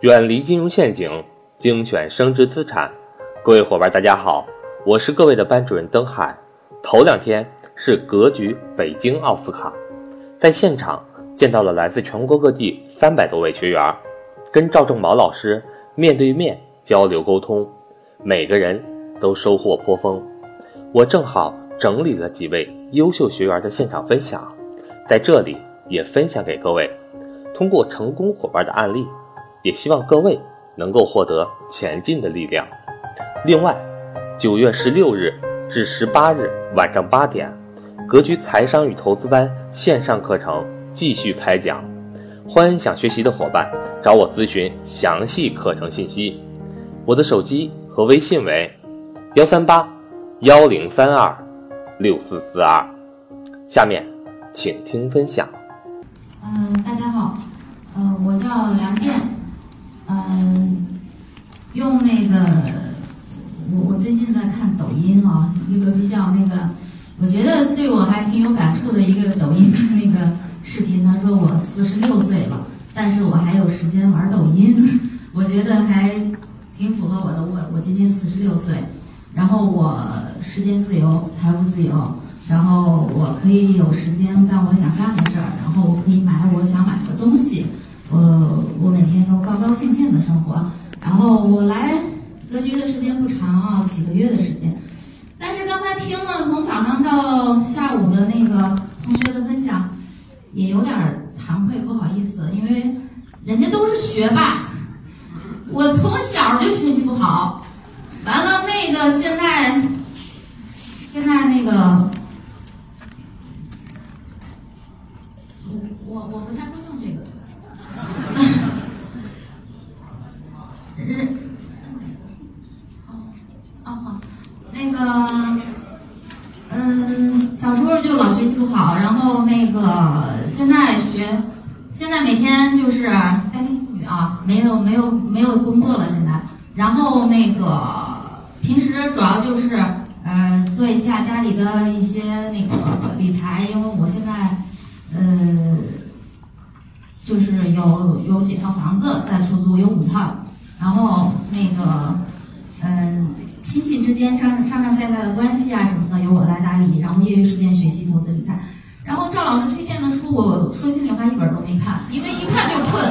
远离金融陷阱，精选升值资产。各位伙伴，大家好，我是各位的班主任登海。头两天是格局北京奥斯卡，在现场见到了来自全国各地三百多位学员，跟赵正毛老师面对面交流沟通，每个人都收获颇丰。我正好整理了几位优秀学员的现场分享，在这里也分享给各位。通过成功伙伴的案例。也希望各位能够获得前进的力量。另外，九月十六日至十八日晚上八点，格局财商与投资班线上课程继续开讲，欢迎想学习的伙伴找我咨询详细课程信息。我的手机和微信为幺三八幺零三二六四四二。下面，请听分享。嗯，大家好，嗯，我叫梁健。嗯，用那个，我我最近在看抖音啊，一个比较那个，我觉得对我还挺有感触的一个抖音的那个视频。他说我四十六岁了，但是我还有时间玩抖音，我觉得还挺符合我的。我我今年四十六岁，然后我时间自由，财务自由，然后我可以有时间干我想干的事儿，然后我可以买我想买的东西。我我每天都高高兴兴的生活，然后我来格局的时间不长啊，几个月的时间，但是刚才听了从早上到下午的那个同学的分享，也有点惭愧，不好意思，因为人家都是学霸，我从小就学习不好，完了那个现在现在那个。我我不太会用这个。哦哦，那个，嗯，小时候就老学习不好，然后那个现在学，现在每天就是家庭妇女啊，没有没有没有工作了。现在，然后那个平时主要就是嗯做一下家里的一些那个理财，因为我现在呃就是有有几套房子在出租，有五套，然后那个嗯亲戚之间上上上下下的关系啊什么的由我来打理，然后业余时间学习投资理财。然后赵老师推荐的书，我说心里话一本都没看，因为一看就困。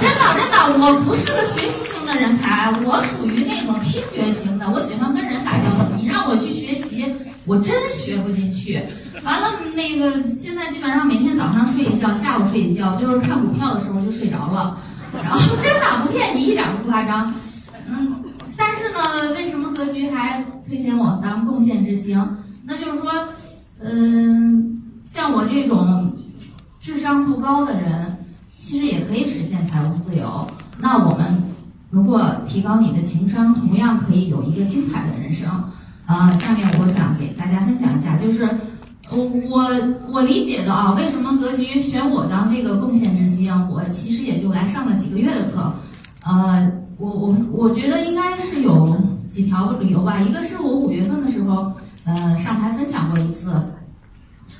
真的真的，我不是个学习型的人才，我属于那种听觉型的。我喜欢跟人打交道，你让我去学习，我真学不进去。完了，那个现在基本上每天早上睡一觉，下午睡一觉，就是看股票的时候就睡着了。然后真的不骗你，一点都不夸张。嗯，但是呢，为什么格局还推荐我当贡献之星？那就是说，嗯。像我这种智商不高的人，其实也可以实现财务自由。那我们如果提高你的情商，同样可以有一个精彩的人生。啊，下面我想给大家分享一下，就是我我我理解的啊，为什么格局选我当这个贡献之星？我其实也就来上了几个月的课。呃，我我我觉得应该是有几条理由吧。一个是我五月份的时候，呃，上台分享过一次。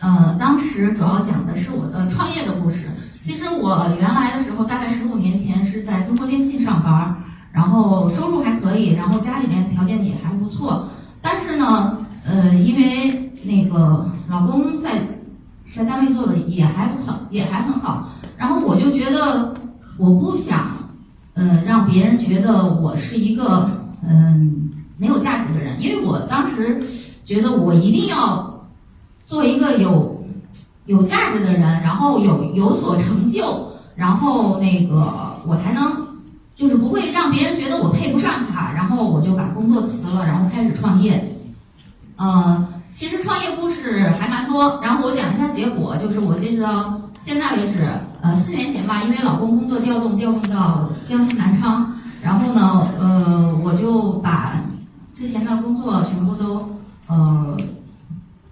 呃，当时主要讲的是我的创业的故事。其实我原来的时候，大概十五年前是在中国电信上班，然后收入还可以，然后家里面条件也还不错。但是呢，呃，因为那个老公在在单位做的也还不好，也还很好，然后我就觉得我不想，呃，让别人觉得我是一个嗯没有价值的人，因为我当时觉得我一定要。做一个有有价值的人，然后有有所成就，然后那个我才能就是不会让别人觉得我配不上他，然后我就把工作辞了，然后开始创业。呃，其实创业故事还蛮多，然后我讲一下结果，就是我截止到现在为止，呃，四年前吧，因为老公工作调动调动到江西南昌，然后呢，呃，我就把之前的工作全部都呃。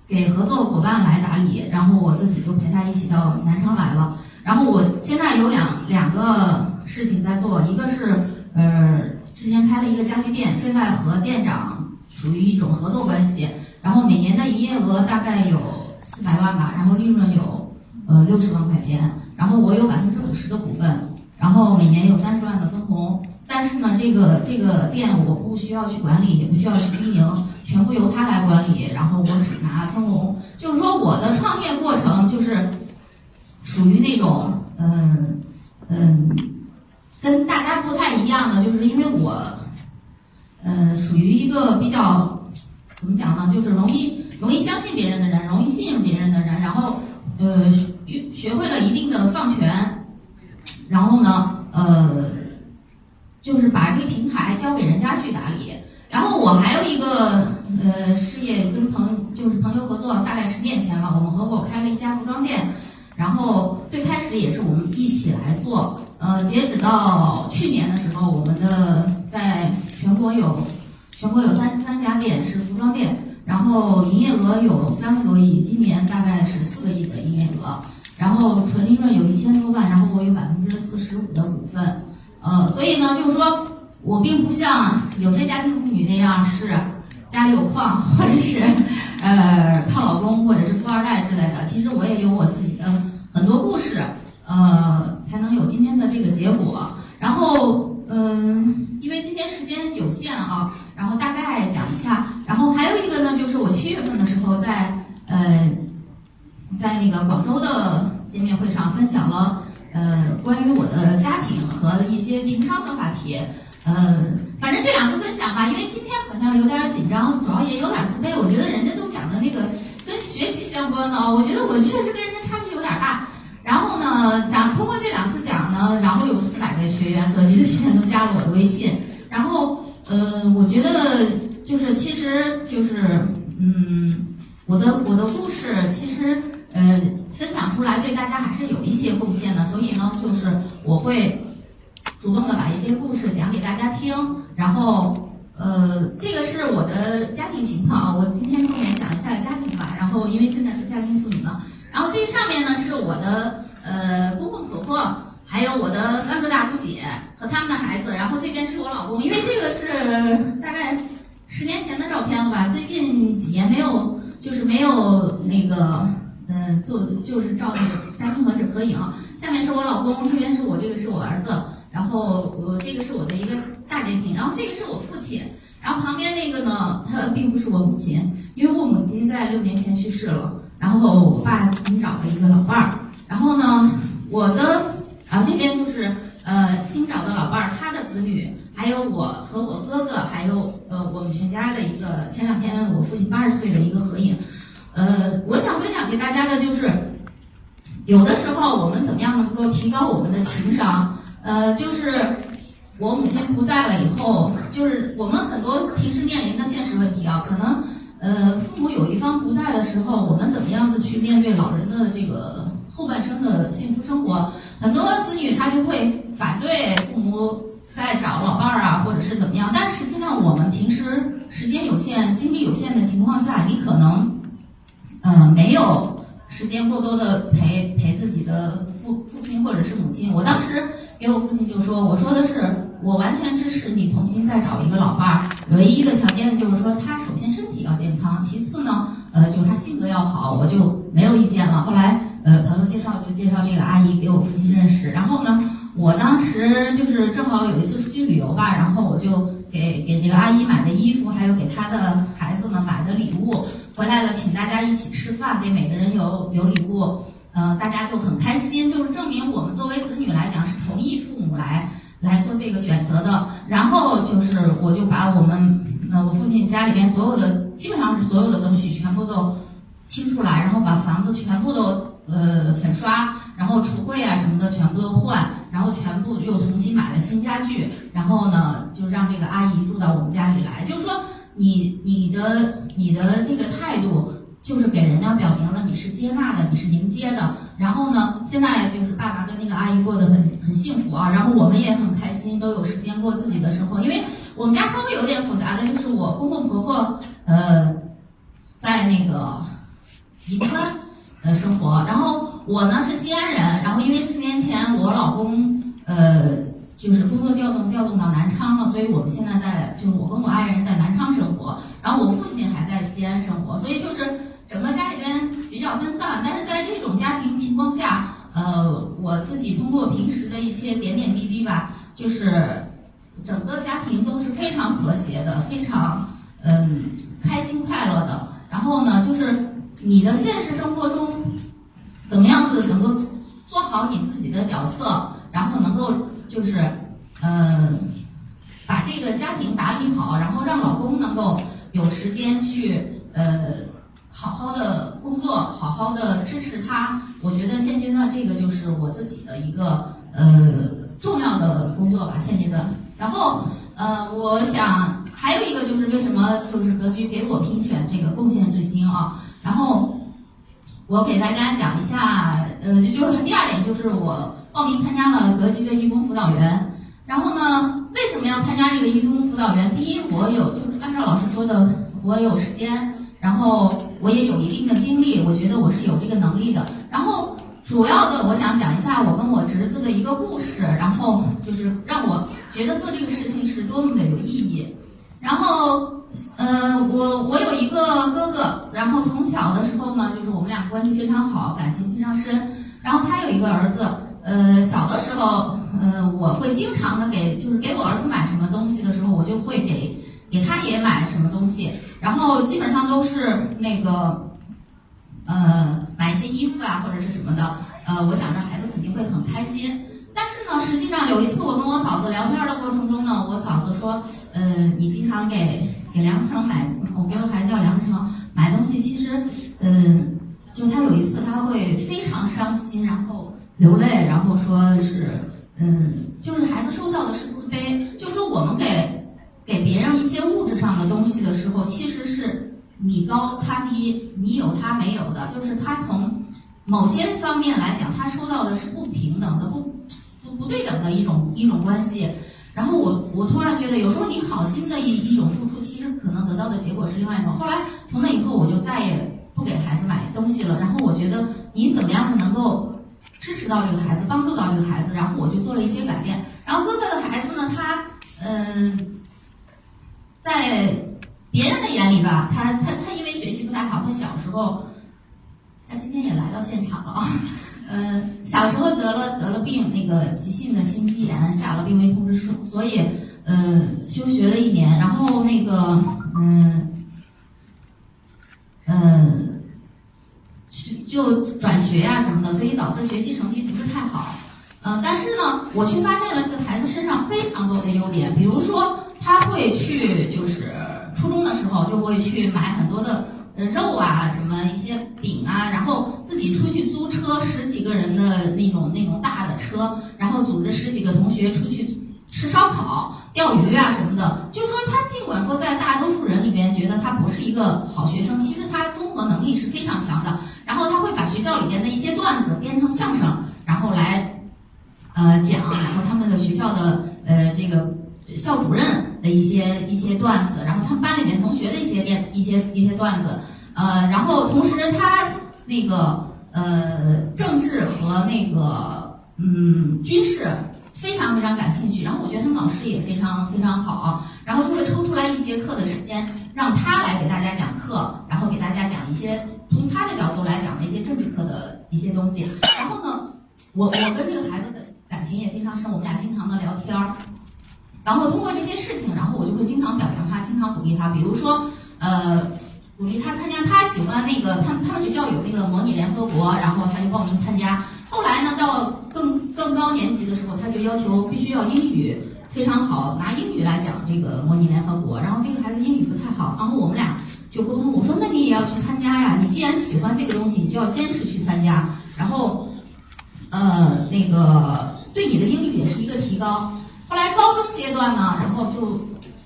给合作伙伴来打理，然后我自己就陪他一起到南昌来了。然后我现在有两两个事情在做，一个是呃之前开了一个家具店，现在和店长属于一种合作关系，然后每年的营业额大概有四百万吧，然后利润有呃六十万块钱，然后我有百分之五十的股份，然后每年有三十万的分红。但是呢，这个这个店我不需要去管理，也不需要去经营，全部由他来管理，然后我只拿分红。就是说，我的创业过程就是属于那种，嗯嗯，跟大家不太一样的，就是因为我，呃，属于一个比较怎么讲呢，就是容易容易相信别人的人，容易信任别人的人，然后呃学学会了一定的放权，然后呢，呃。就是把这个平台交给人家去打理，然后我还有一个呃事业跟朋就是朋友合作，大概十年前吧，我们合伙开了一家服装店，然后最开始也是我们一起来做，呃，截止到去年的时候，我们的在全国有全国有三三家店是服装店，然后营业额有三个多亿，今年大概是四个亿的营业额，然后纯利润有一千多万，然后我有百分之四十五的股份。呃，所以呢，就是说我并不像有些家庭妇女那样是家里有矿，或者是呃靠老公，或者是富二代之类的。其实我也有我自己的很多故事，呃，才能有今天的这个结果。然后，嗯，因为今天时间有限啊，然后大概讲一下。然后还有一个呢，就是我七月份的时候在呃在那个广州的见面会上分享了。呃，关于我的家庭和一些情商的话题，呃，反正这两次分享吧，因为今天好像有点紧张，主要也有点自卑。我觉得人家都讲的那个跟学习相关的啊，我觉得我确实跟人家差距有点大。然后呢，讲通过这两次讲呢，然后有学员，各级的学员都加了我的微信。然后，呃，我觉得就是其实就是，嗯，我的我的故事其实，呃。分享出来对大家还是有一些贡献的，所以呢，就是我会主动的把一些故事讲给大家听。然后，呃，这个是我的家庭情况啊，我今天重点讲一下家庭吧。然后，因为现在是家庭妇女嘛，然后这上面呢是我的呃公公婆婆，还有我的三个大姑姐和他们的孩子。然后这边是我老公，因为这个是大概十年前的照片了吧，最近几年没有，就是没有那个。嗯，做就是照那个家庭合影合影。下面是我老公，这边是我，这个是我儿子，然后我这个是我的一个大家庭，然后这个是我父亲，然后旁边那个呢，他并不是我母亲，因为我母亲在六年前去世了，然后我爸自己找了一个老伴儿，然后呢，我的然后这边就是呃新找的老伴儿，他的子女，还有我和我哥哥，还有呃我们全家的一个前两天我父亲八十岁的一个合影。呃，我想分享给大家的就是，有的时候我们怎么样能够提高我们的情商？呃，就是我母亲不在了以后，就是我们很多平时面临的现实问题啊，可能呃父母有一方不在的时候，我们怎么样子去面对老人的这个后半生的幸福生活？很多子女他就会反对父母在找老伴儿啊，或者是怎么样。但实际上，我们平时时间有限、精力有限的情况下，你可能。嗯，没有时间过多的陪陪自己的父父亲或者是母亲。我当时给我父亲就说，我说的是，我完全支持你重新再找一个老伴儿，唯一的条件就是说他首先身体要健康，其次呢，呃，就是他性格要好，我就没有意见了。后来，呃，朋友介绍就介绍这个阿姨给我父亲认识，然后呢，我当时就是正好有一次出去旅游吧，然后我就。给给这个阿姨买的衣服，还有给她的孩子们买的礼物，回来了，请大家一起吃饭，给每个人有有礼物，嗯，大家就很开心，就是证明我们作为子女来讲是同意父母来来做这个选择的。然后就是我就把我们呃我父亲家里边所有的基本上是所有的东西全部都清出来，然后把房子全部都呃粉刷，然后橱柜啊什么的全部都换。然后全部又重新买了新家具，然后呢，就让这个阿姨住到我们家里来。就是说，你你的你的这个态度，就是给人家表明了你是接纳的，你是迎接的。然后呢，现在就是爸爸跟那个阿姨过得很很幸福啊，然后我们也很开心，都有时间过自己的生活。因为我们家稍微有点复杂的，就是我公公婆婆呃在那个银川。呃，生活。然后我呢是西安人，然后因为四年前我老公呃就是工作调动调动到南昌了，所以我们现在在就是我跟我爱人在南昌生活，然后我父亲还在西安生活，所以就是整个家里边比较分散。但是在这种家庭情况下，呃，我自己通过平时的一些点点滴滴吧，就是整个家庭都是非常和谐的，非常嗯开心快乐的。然后呢，就是你的现实生活中怎么样子能够做好你自己的角色，然后能够就是嗯把这个家庭打理好，然后让老公能够有时间去呃。好好的工作，好好的支持他。我觉得现阶段这个就是我自己的一个呃重要的工作吧。现阶段，然后呃，我想还有一个就是为什么就是格局给我评选这个贡献者啊？然后我给大家讲一下，呃，就是第二点就是我报名参加了格局的义工辅导员。然后呢，为什么要参加这个义工辅导员？第一，我有就是按照老师说的，我有时间。然后我也有一定的经历，我觉得我是有这个能力的。然后主要的，我想讲一下我跟我侄子的一个故事，然后就是让我觉得做这个事情是多么的有意义。然后，呃，我我有一个哥哥，然后从小的时候呢，就是我们俩关系非常好，感情非常深。然后他有一个儿子，呃，小的时候，呃，我会经常的给，就是给我儿子买什么东西的时候，我就会给。给他也买什么东西，然后基本上都是那个，呃，买一些衣服啊或者是什么的，呃，我想着孩子肯定会很开心。但是呢，实际上有一次我跟我嫂子聊天的过程中呢，我嫂子说，呃，你经常给给梁成买，我哥的孩子叫梁成买东西，其实，嗯，就他有一次他会非常伤心，然后流泪，然后说是，嗯，就是孩子收到的是自卑，就说我们给。给别人一些物质上的东西的时候，其实是你高他低，你有他没有的，就是他从某些方面来讲，他收到的是不平等的、不不不对等的一种一种关系。然后我我突然觉得，有时候你好心的一一种付出，其实可能得到的结果是另外一种。后来从那以后，我就再也不给孩子买东西了。然后我觉得你怎么样子能够支持到这个孩子，帮助到这个孩子，然后我就做了一些改变。然后哥哥的孩子呢，他嗯。在别人的眼里吧，他他他因为学习不太好，他小时候，他今天也来到现场了啊，嗯，小时候得了得了病，那个急性的心肌炎，下了病危通知书，所以嗯休学了一年，然后那个嗯嗯就转学呀什么的，所以导致学习成绩不是太好，嗯，但是呢，我却发现了这个孩子身上非常多的优点，比如说。他会去，就是初中的时候就会去买很多的肉啊，什么一些饼啊，然后自己出去，种那种大的车，然后组织十几个同学出去吃烧烤、钓鱼啊什么的。就是说他尽管说在大多数人里边觉得他不是一个好学生，其实他综合能力是非常强的。然后他会把学校里边的一些段子编成相声，然后来呃讲，然后他们的学校的呃这个校主任。的一些一些段子，然后他们班里面同学的一些一些一些段子，呃，然后同时他那个呃政治和那个嗯军事非常非常感兴趣，然后我觉得他们老师也非常非常好，然后就会抽出来一节课的时间让他来给大家讲课，然后给大家讲一些从他的角度来讲的一些政治课的一些东西，然后呢，我我跟这个孩子的感情也非常深，我们俩经常的聊天儿。然后通过这些事情，然后我就会经常表扬他，经常鼓励他。比如说，呃，鼓励他参加他喜欢那个，他他们学校有那个模拟联合国，然后他就报名参加。后来呢，到更更高年级的时候，他就要求必须要英语非常好，拿英语来讲这个模拟联合国。然后这个孩子英语不太好，然后我们俩就沟通，我说那你也要去参加呀，你既然喜欢这个东西，你就要坚持去参加。然后，呃，那个对你的英语也是一个提高。后来高中阶段呢，然后就，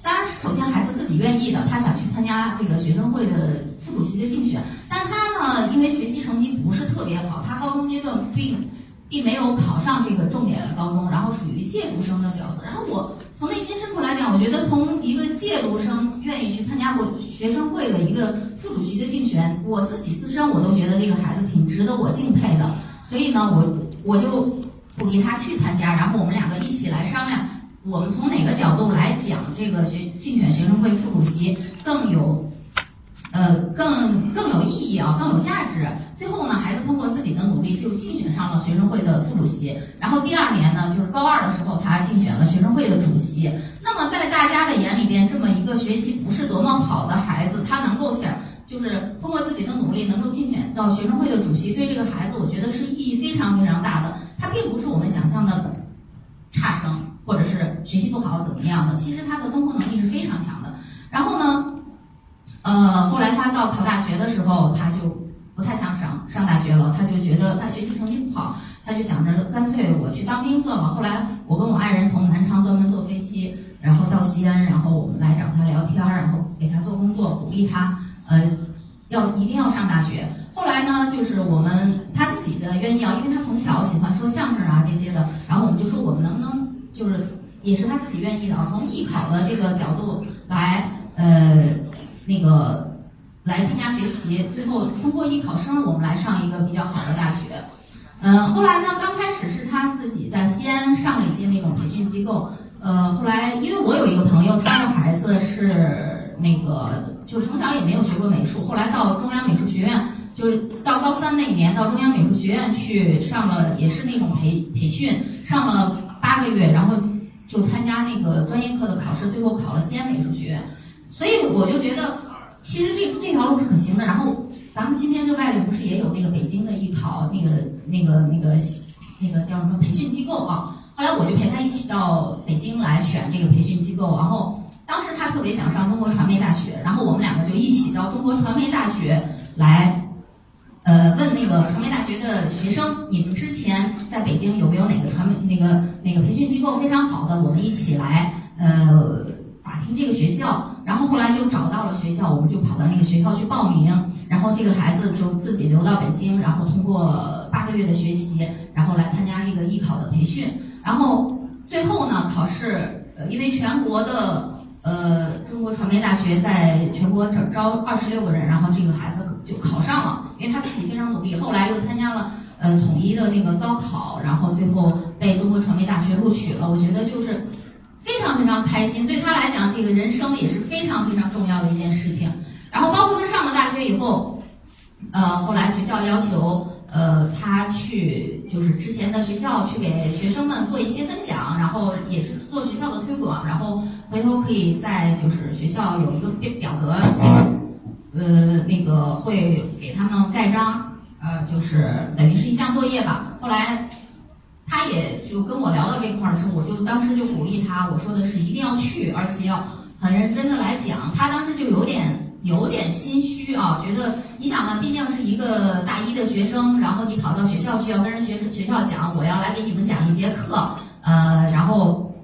当然首先孩子自己愿意的，他想去参加这个学生会的副主席的竞选，但他呢，因为学习成绩不是特别好，他高中阶段并并没有考上这个重点的高中，然后属于借读生的角色。然后我从内心深处来讲，我觉得从一个借读生愿意去参加过学生会的一个副主席的竞选，我自己自身我都觉得这个孩子挺值得我敬佩的，所以呢，我我就。鼓励他去参加，然后我们两个一起来商量，我们从哪个角度来讲这个学竞选学生会副主席更有呃更更有意义啊，更有价值。最后呢，孩子通过自己的努力就竞选上了学生会的副主席。然后第二年呢，就是高二的时候，他竞选了学生会的主席。那么在大家的眼里边，这么一个学习不是多么好的孩子，他能够想就是通过自己的努力能够竞选到学生会的主席，对这个孩子，我觉得是意义非常非常大的。他并不是我们想象的差生，或者是学习不好怎么样的。其实他的综合能力是非常强的。然后呢，呃，后来他到考大学的时候，他就不太想上上大学了，他就觉得他学习成绩不好，他就想着干脆我去当兵算了。后来我跟我爱人从南昌专门坐飞机，然后到西安，然后我们来找他聊天，然后给他做工作，鼓励他，呃，要一定要上大学。后来呢，就是我们他自己的愿意啊，因为他从小喜欢说相声啊这些的，然后我们就说我们能不能就是也是他自己愿意的啊，从艺考的这个角度来呃那个来参加学习，最后通过艺考生我们来上一个比较好的大学。嗯，后来呢，刚开始是他自己在西安上了一些那种培训机构，呃，后来因为我有一个朋友，他的孩子是那个就从小也没有学过美术，后来到中央美术学院。就是到高三那年，到中央美术学院去上了，也是那种培培训，上了八个月，然后就参加那个专业课的考试，最后考了西安美术学院。所以我就觉得，其实这这条路是可行的。然后咱们今天这外头不是也有那个北京的艺考那个那个那个那个叫什么培训机构啊？后来我就陪他一起到北京来选这个培训机构。然后当时他特别想上中国传媒大学，然后我们两个就一起到中国传媒大学来。呃，问那个传媒大学的学生，你们之前在北京有没有哪个传媒那个那个培训机构非常好的？我们一起来呃打听这个学校。然后后来就找到了学校，我们就跑到那个学校去报名。然后这个孩子就自己留到北京，然后通过八个月的学习，然后来参加这个艺考的培训。然后最后呢，考试呃，因为全国的呃中国传媒大学在全国招招二十六个人，然后这个孩子就考上了。因为他自己非常努力，后来又参加了呃统一的那个高考，然后最后被中国传媒大学录取了。我觉得就是非常非常开心，对他来讲，这个人生也是非常非常重要的一件事情。然后包括他上了大学以后，呃，后来学校要求呃他去就是之前的学校去给学生们做一些分享，然后也是做学校的推广，然后回头可以在就是学校有一个表表格。呃，那个会给他们盖章，呃，就是等于是一项作业吧。后来他也就跟我聊到这块儿的时候，我就当时就鼓励他，我说的是一定要去，而且要很认真的来讲。他当时就有点有点心虚啊，觉得你想嘛，毕竟是一个大一的学生，然后你跑到学校去要跟人学学校讲，我要来给你们讲一节课，呃，然后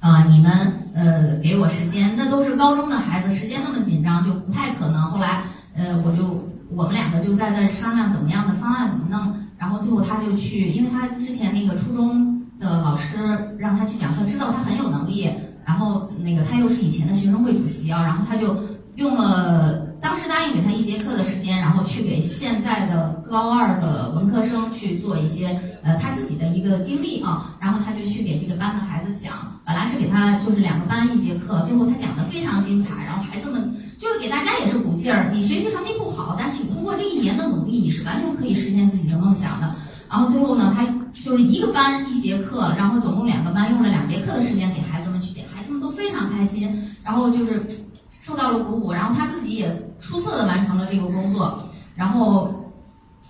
呃，你们。呃，给我时间，那都是高中的孩子，时间那么紧张，就不太可能。后来，呃，我就我们两个就在那商量怎么样的方案怎么弄，然后最后他就去，因为他之前那个初中的老师让他去讲课，知道他很有能力，然后那个他又是以前的学生会主席啊，然后他就用了。当时答应给他一节课的时间，然后去给现在的高二的文科生去做一些呃他自己的一个经历啊，然后他就去给这个班的孩子讲，本来是给他就是两个班一节课，最后他讲的非常精彩，然后孩子们就是给大家也是鼓劲儿，你学习成绩不好，但是你通过这一年的努力，你是完全可以实现自己的梦想的。然后最后呢，他就是一个班一节课，然后总共两个班用了两节课的时间给孩子们去讲，孩子们都非常开心，然后就是。受到了鼓舞，然后他自己也出色的完成了这个工作。然后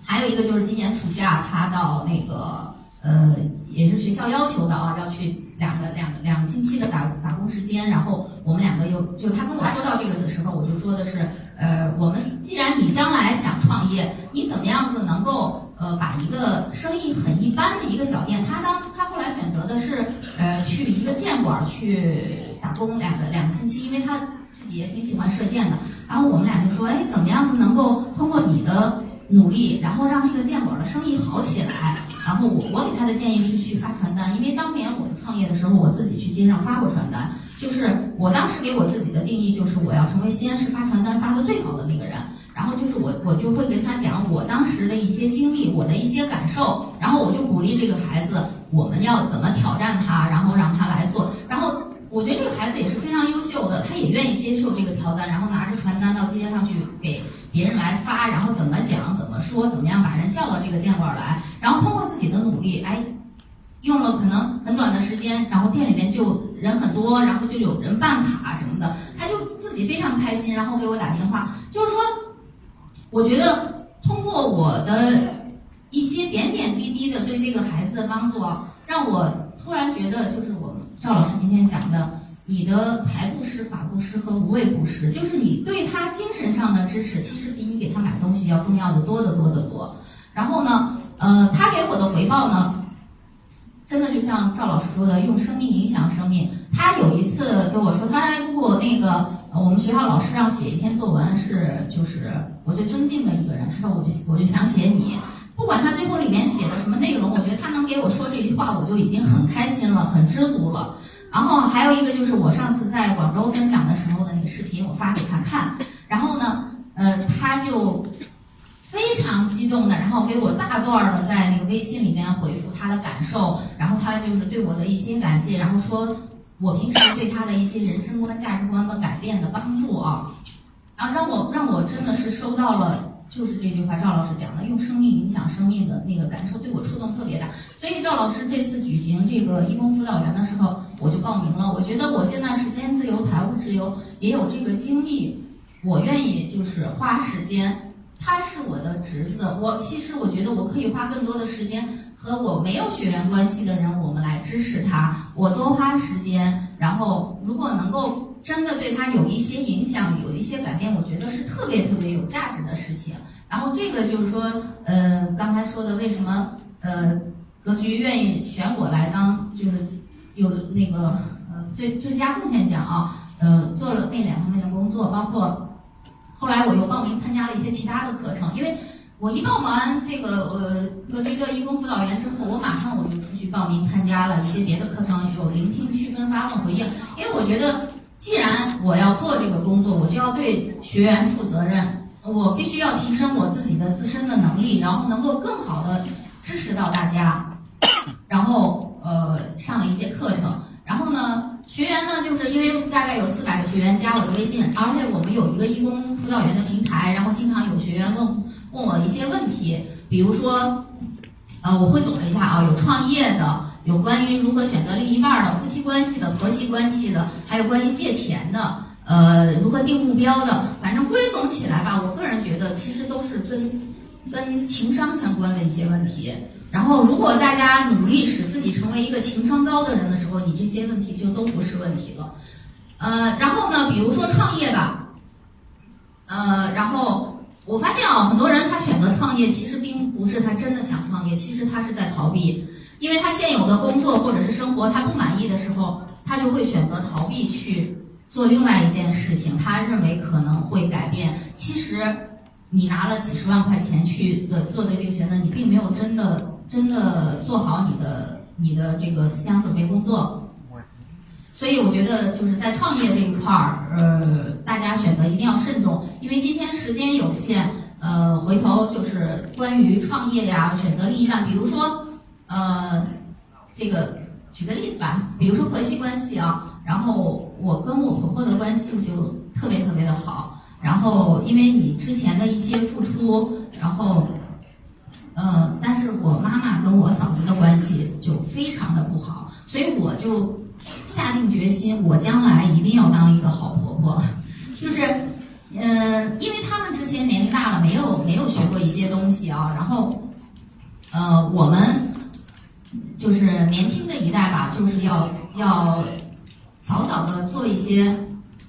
还有一个就是今年暑假，他到那个呃，也是学校要求的啊，要去两个两两个星期的打打工时间。然后我们两个又就是他跟我说到这个的时候，我就说的是，呃，我们既然你将来想创业，你怎么样子能够呃把一个生意很一般的一个小店，他当他后来选择的是呃去一个建馆去打工两个两个星期，因为他。自己也挺喜欢射箭的，然后我们俩就说，哎，怎么样子能够通过你的努力，然后让这个箭馆的生意好起来？然后我我给他的建议是去发传单，因为当年我创业的时候，我自己去街上发过传单，就是我当时给我自己的定义就是我要成为西安市发传单发的最好的那个人。然后就是我我就会跟他讲我当时的一些经历，我的一些感受，然后我就鼓励这个孩子，我们要怎么挑战他，然后让他来做，然后。我觉得这个孩子也是非常优秀的，他也愿意接受这个挑战，然后拿着传单到街上去给别人来发，然后怎么讲、怎么说、怎么样把人叫到这个店馆来，然后通过自己的努力，哎，用了可能很短的时间，然后店里面就人很多，然后就有人办卡什么的，他就自己非常开心，然后给我打电话，就是说，我觉得通过我的一些点点滴滴的对这个孩子的帮助，让我突然觉得，就是我们赵老师今天讲的，你的财布施、法布施和无畏布施，就是你对他精神上的支持，其实比你给他买东西要重要的多得多得多。然后呢，呃，他给我的回报呢？真的就像赵老师说的，用生命影响生命。他有一次跟我说，他说如果那个我们学校老师让写一篇作文，是就是我最尊敬的一个人，他说我就我就想写你，不管他最后里面写的什么内容，我觉得他能给我说这句话，我就已经很开心了，很知足了。然后还有一个就是我上次在广州分享的时候的那个视频，我发给他看，然后呢，呃，他就。非常激动的，然后给我大段的在那个微信里面回复他的感受，然后他就是对我的一些感谢，然后说我平时对他的一些人生观、价值观的改变的帮助啊，然后让我让我真的是收到了，就是这句话赵老师讲的，用生命影响生命的那个感受，对我触动特别大。所以赵老师这次举行这个义工辅导员的时候，我就报名了。我觉得我现在时间自由、财务自由，也有这个精力，我愿意就是花时间。他是我的侄子，我其实我觉得我可以花更多的时间和我没有血缘关系的人，我们来支持他。我多花时间，然后如果能够真的对他有一些影响，有一些改变，我觉得是特别特别有价值的事情。然后这个就是说，呃，刚才说的为什么呃格局愿意选我来当，就是有那个呃最最佳贡献奖啊，呃做了那两方面的工作，包括。后来我又报名参加了一些其他的课程，因为我一报完这个呃格局的义工辅导员之后，我马上我就出去报名参加了一些别的课程，有聆听、区分、发问、回应。因为我觉得，既然我要做这个工作，我就要对学员负责任，我必须要提升我自己的自身的能力，然后能够更好的支持到大家。然后呃上了一些课程，然后呢。学员呢，就是因为大概有四百个学员加我的微信，而且我们有一个义工辅导员的平台，然后经常有学员问问我一些问题，比如说，呃，我汇总了一下啊，有创业的，有关于如何选择另一半的，夫妻关系的，婆媳关系的，还有关于借钱的，呃，如何定目标的，反正归总起来吧，我个人觉得其实都是跟跟情商相关的一些问题。然后，如果大家努力使自己成为一个情商高的人的时候，你这些问题就都不是问题了。呃，然后呢，比如说创业吧，呃，然后我发现啊，很多人他选择创业，其实并不是他真的想创业，其实他是在逃避，因为他现有的工作或者是生活他不满意的时候，他就会选择逃避去做另外一件事情，他认为可能会改变。其实你拿了几十万块钱去的做的这个选择，你并没有真的。真的做好你的你的这个思想准备工作，所以我觉得就是在创业这一块儿，呃，大家选择一定要慎重，因为今天时间有限，呃，回头就是关于创业呀，选择另一半，比如说，呃，这个举个例子吧，比如说婆媳关系啊，然后我跟我婆婆的关系就特别特别的好，然后因为你之前的一些付出，然后。呃，但是我妈妈跟我嫂子的关系就非常的不好，所以我就下定决心，我将来一定要当一个好婆婆。就是，嗯，因为他们之前年龄大了，没有没有学过一些东西啊，然后，呃，我们就是年轻的一代吧，就是要要早早的做一些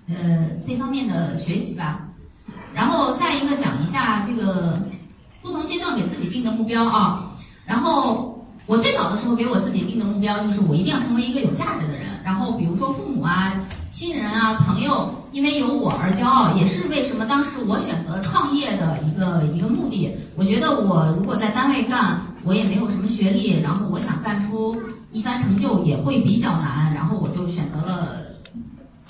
呃这方面的学习吧。然后下一个讲一下这个。不同阶段给自己定的目标啊，然后我最早的时候给我自己定的目标就是我一定要成为一个有价值的人。然后比如说父母啊、亲人啊、朋友，因为有我而骄傲，也是为什么当时我选择创业的一个一个目的。我觉得我如果在单位干，我也没有什么学历，然后我想干出一番成就也会比较难，然后我就选择了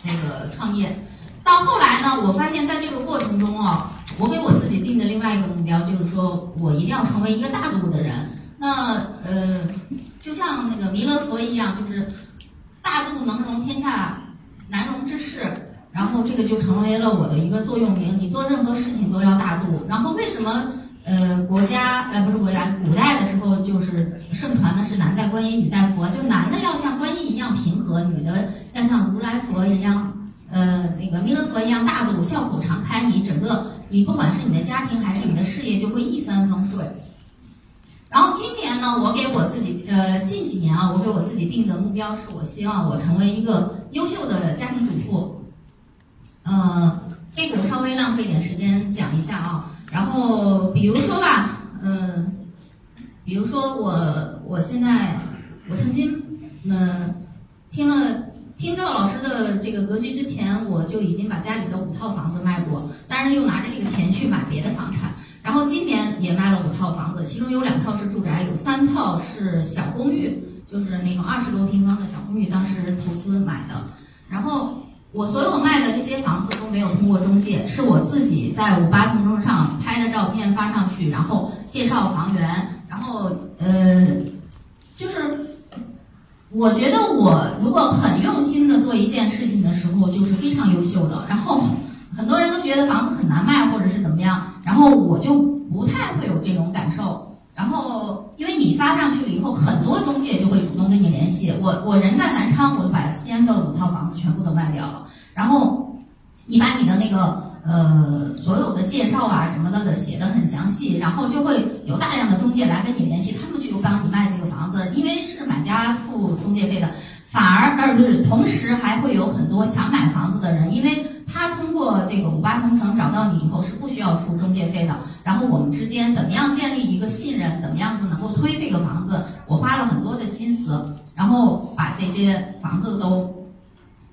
那个创业。到后来呢，我发现在这个过程中啊。我给我自己定的另外一个目标就是说，我一定要成为一个大度的人。那呃，就像那个弥勒佛一样，就是大度能容天下难容之事，然后这个就成为了我的一个座右铭。你做任何事情都要大度。然后为什么呃国家呃不是国家，古代的时候就是盛传的是男戴观音，女戴佛，就男的要像观音一样平和，女的要像如来佛一样，呃那个弥勒佛一样大度，笑口常开。你整个你不管是你的家庭还是你的事业，就会一帆风顺。然后今年呢，我给我自己，呃，近几年啊，我给我自己定的目标是我希望我成为一个优秀的家庭主妇。呃，这个我稍微浪费点时间讲一下啊。然后比如说吧，嗯，比如说我我现在我曾经，嗯，听了听赵老师的这个格局之前，我就已经把家里的五套房子卖过，但是又拿着这个钱去买别的房产。然后今年也卖了五套房子，其中有两套是住宅，有三套是小公寓，就是那种二十多平方的小公寓，当时投资买的。然后我所有卖的这些房子都没有通过中介，是我自己在五八同城上拍的照片发上去，然后介绍房源，然后呃，就是我觉得我如果很用心的做一件事情的时候，就是非常优秀的。然后。很多人都觉得房子很难卖，或者是怎么样，然后我就不太会有这种感受。然后，因为你发上去了以后，很多中介就会主动跟你联系。我我人在南昌，我就把西安的五套房子全部都卖掉了。然后，你把你的那个呃所有的介绍啊什么的的写的很详细，然后就会有大量的中介来跟你联系，他们去帮你卖这个房子，因为是买家付中介费的，反而而不是同时还会有很多想买房子的人，因为。他通过这个五八同城找到你以后是不需要付中介费的，然后我们之间怎么样建立一个信任，怎么样子能够推这个房子，我花了很多的心思，然后把这些房子都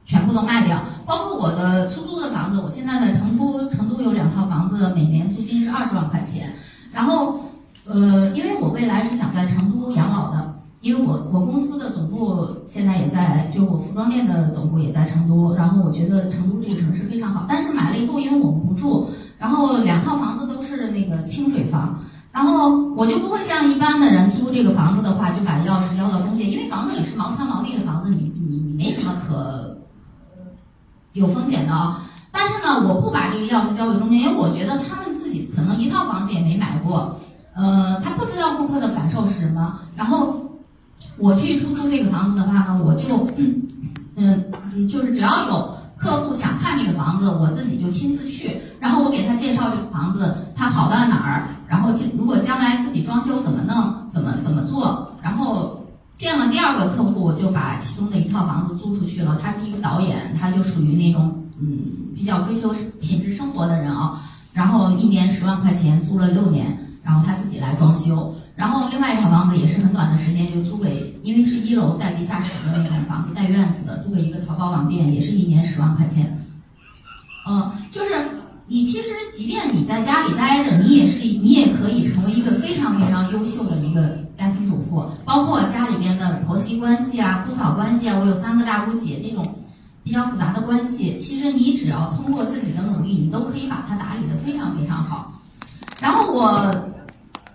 全部都卖掉，包括我的出租的房子，我现在在成都，成都有两套房子，每年租金是二十万块钱，然后呃，因为我未来是想在成都养老的。因为我我公司的总部现在也在，就我服装店的总部也在成都，然后我觉得成都这个城市非常好。但是买了以后，因为我们不住，然后两套房子都是那个清水房，然后我就不会像一般的人租这个房子的话，就把钥匙交到中介，因为房子里是毛仓毛地的房子，你你你没什么可有风险的啊。但是呢，我不把这个钥匙交给中介，因为我觉得他们自己可能一套房子也没买过，呃，他不知道顾客的感受是什么，然后。我去出租这个房子的话呢，我就，嗯，就是只要有客户想看这个房子，我自己就亲自去，然后我给他介绍这个房子它好在哪儿，然后如果将来自己装修怎么弄，怎么怎么做，然后见了第二个客户，我就把其中的一套房子租出去了。他是一个导演，他就属于那种嗯比较追求品质生活的人啊，然后一年十万块钱租了六年，然后他自己来装修。然后另外一套房子也是很短的时间就租给，因为是一楼带地下室的那种房子，带院子的，租给一个淘宝网店，也是一年十万块钱。嗯，就是你其实即便你在家里待着，你也是你也可以成为一个非常非常优秀的一个家庭主妇，包括家里面的婆媳关系啊、姑嫂关系啊，我有三个大姑姐这种比较复杂的关系，其实你只要通过自己的努力，你都可以把它打理的非常非常好。然后我。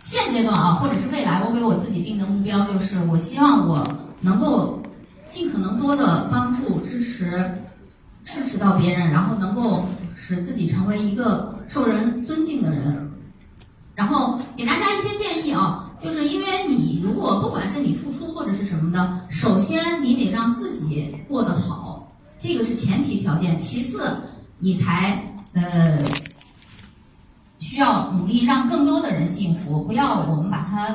现阶段啊，或者是未来，我给我自己定的目标就是，我希望我能够尽可能多的帮助、支持、支持到别人，然后能够使自己成为一个受人尊敬的人。然后给大家一些建议啊，就是因为你如果不管是你付出或者是什么的，首先你得让自己过得好，这个是前提条件。其次，你才呃。需要努力让更多的人幸福，不要我们把它，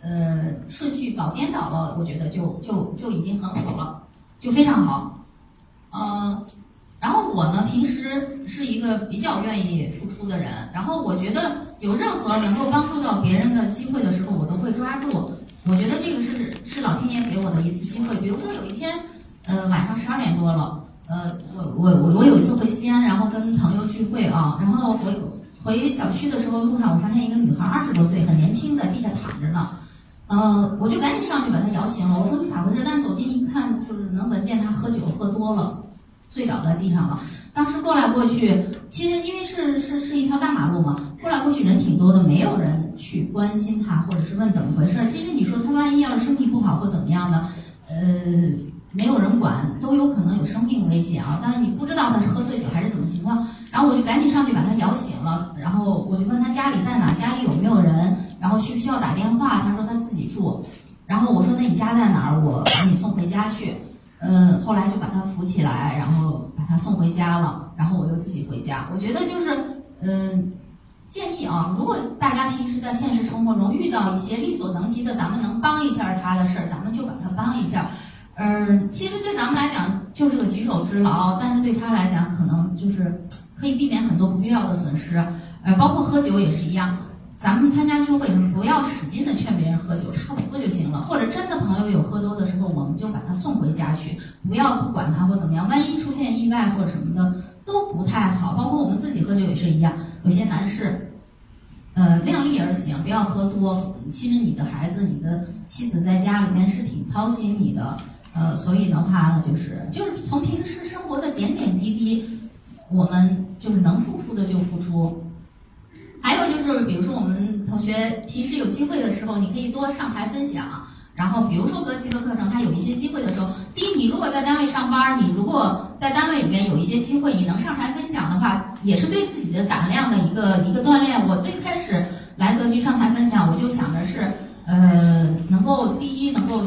呃，顺序搞颠倒了，我觉得就就就已经很好了，就非常好。嗯，然后我呢，平时是一个比较愿意付出的人，然后我觉得有任何能够帮助到别人的机会的时候，我都会抓住。我觉得这个是是老天爷给我的一次机会。比如说有一天，呃，晚上十二点多了，呃，我我我我有一次回西安，然后跟朋友聚会啊，然后我。回小区的时候，路上我发现一个女孩，二十多岁，很年轻，在地下躺着呢。呃，我就赶紧上去把她摇醒了。我说你咋回事？但是走近一看，就是能闻见她喝酒喝多了，醉倒在地上了。当时过来过去，其实因为是是是一条大马路嘛，过来过去人挺多的，没有人去关心她，或者是问怎么回事。其实你说她万一要是身体不好或怎么样的，呃，没有人管，都有可能有生。命危险啊，但是你不知道他是喝醉酒还是怎么情况，然后我就赶紧上去把他摇醒了，然后我就问他家里在哪，家里有没有人，然后需不需要打电话，他说他自己住，然后我说那你家在哪儿，我把你送回家去，嗯，后来就把他扶起来，然后把他送回家了，然后我又自己回家，我觉得就是嗯。建议啊，如果大家平时在现实生活中遇到一些力所能及的，咱们能帮一下他的事儿，咱们就把他帮一下。嗯，其实对咱们来讲就是个举手之劳，但是对他来讲可能就是可以避免很多不必要的损失。呃，包括喝酒也是一样，咱们参加聚会不要使劲的劝别人喝酒，差不多就行了。或者真的朋友有喝多的时候，我们就把他送回家去，不要不管他或怎么样，万一出现意外或者什么的都不太好。包括我们自己喝酒也是一样，有些男士。呃，量力而行，不要喝多。其实你的孩子、你的妻子在家里面是挺操心你的，呃，所以的话呢，就是就是从平时生活的点点滴滴，我们就是能付出的就付出。还有就是，比如说我们同学平时有机会的时候，你可以多上台分享。然后，比如说格奇的课程，它有一些机会的时候，第一，你如果在单位上班，你如果在单位里面有一些机会，你能上台分享的话，也是对自己的胆量的一个一个锻炼。我最开始来格局上台分享，我就想着是，呃，能够第一能够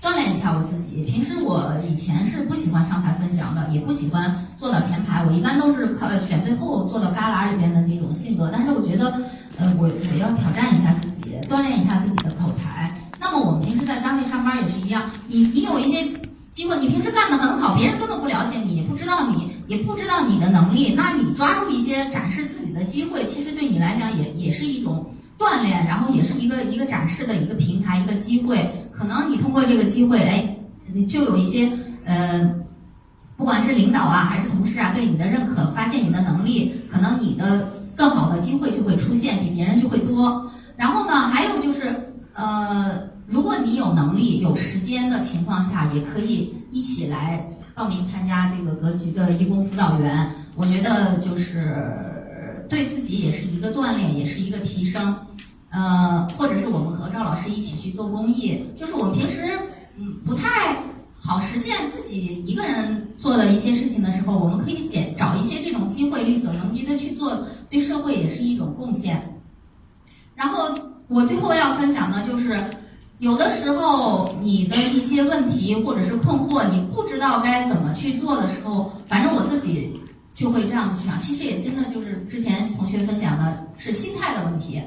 锻炼一下我自己。平时我以前是不喜欢上台分享的，也不喜欢坐到前排，我一般都是靠选最后坐到旮旯里边的这种性格。但是我觉得，呃，我我要挑战一下自己，锻炼一下自己的口才。那么我们平时在单位上班也是一样，你你有一些机会，你平时干得很好，别人根本不了解你，也不知道你，也不知道你的能力，那你抓住一些展示自己的机会，其实对你来讲也也是一种锻炼，然后也是一个一个展示的一个平台，一个机会。可能你通过这个机会，哎，就有一些呃，不管是领导啊还是同事啊，对你的认可，发现你的能力，可能你的更好的机会就会出现，比别人就会多。然后呢，还有就是呃。如果你有能力、有时间的情况下，也可以一起来报名参加这个格局的义工辅导员。我觉得就是对自己也是一个锻炼，也是一个提升。呃，或者是我们和赵老师一起去做公益，就是我们平时嗯不太好实现自己一个人做的一些事情的时候，我们可以捡找一些这种机会，力所能及的去做，对社会也是一种贡献。然后我最后要分享的就是。有的时候，你的一些问题或者是困惑，你不知道该怎么去做的时候，反正我自己就会这样子去想。其实也真的就是之前同学分享的是心态的问题。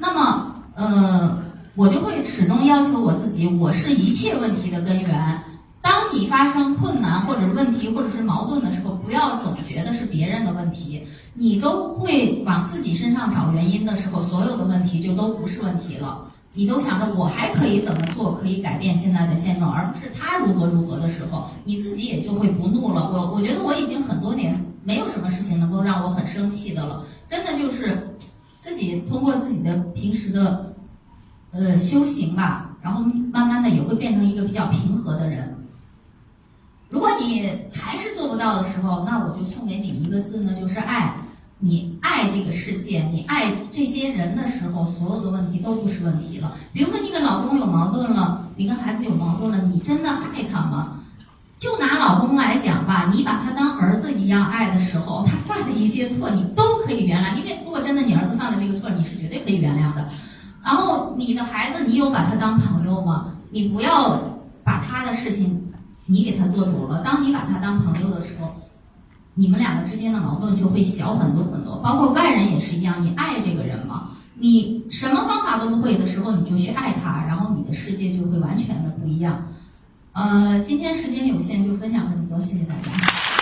那么，呃，我就会始终要求我自己，我是一切问题的根源。当你发生困难或者是问题或者是矛盾的时候，不要总觉得是别人的问题，你都会往自己身上找原因的时候，所有的问题就都不是问题了。你都想着我还可以怎么做，可以改变现在的现状，而不是他如何如何的时候，你自己也就会不怒了。我我觉得我已经很多年没有什么事情能够让我很生气的了，真的就是自己通过自己的平时的呃修行吧，然后慢慢的也会变成一个比较平和的人。如果你还是做不到的时候，那我就送给你一个字呢，就是爱。你爱这个世界，你爱这些人的时候，所有的问题都不是问题了。比如说，你跟老公有矛盾了，你跟孩子有矛盾了，你真的爱他吗？就拿老公来讲吧，你把他当儿子一样爱的时候，他犯的一些错，你都可以原谅，因为如果真的你儿子犯了这个错，你是绝对可以原谅的。然后你的孩子，你有把他当朋友吗？你不要把他的事情你给他做主了。当你把他当朋友的时候。你们两个之间的矛盾就会小很多很多，包括外人也是一样。你爱这个人吗？你什么方法都不会的时候，你就去爱他，然后你的世界就会完全的不一样。呃，今天时间有限，就分享这么多，谢谢大家。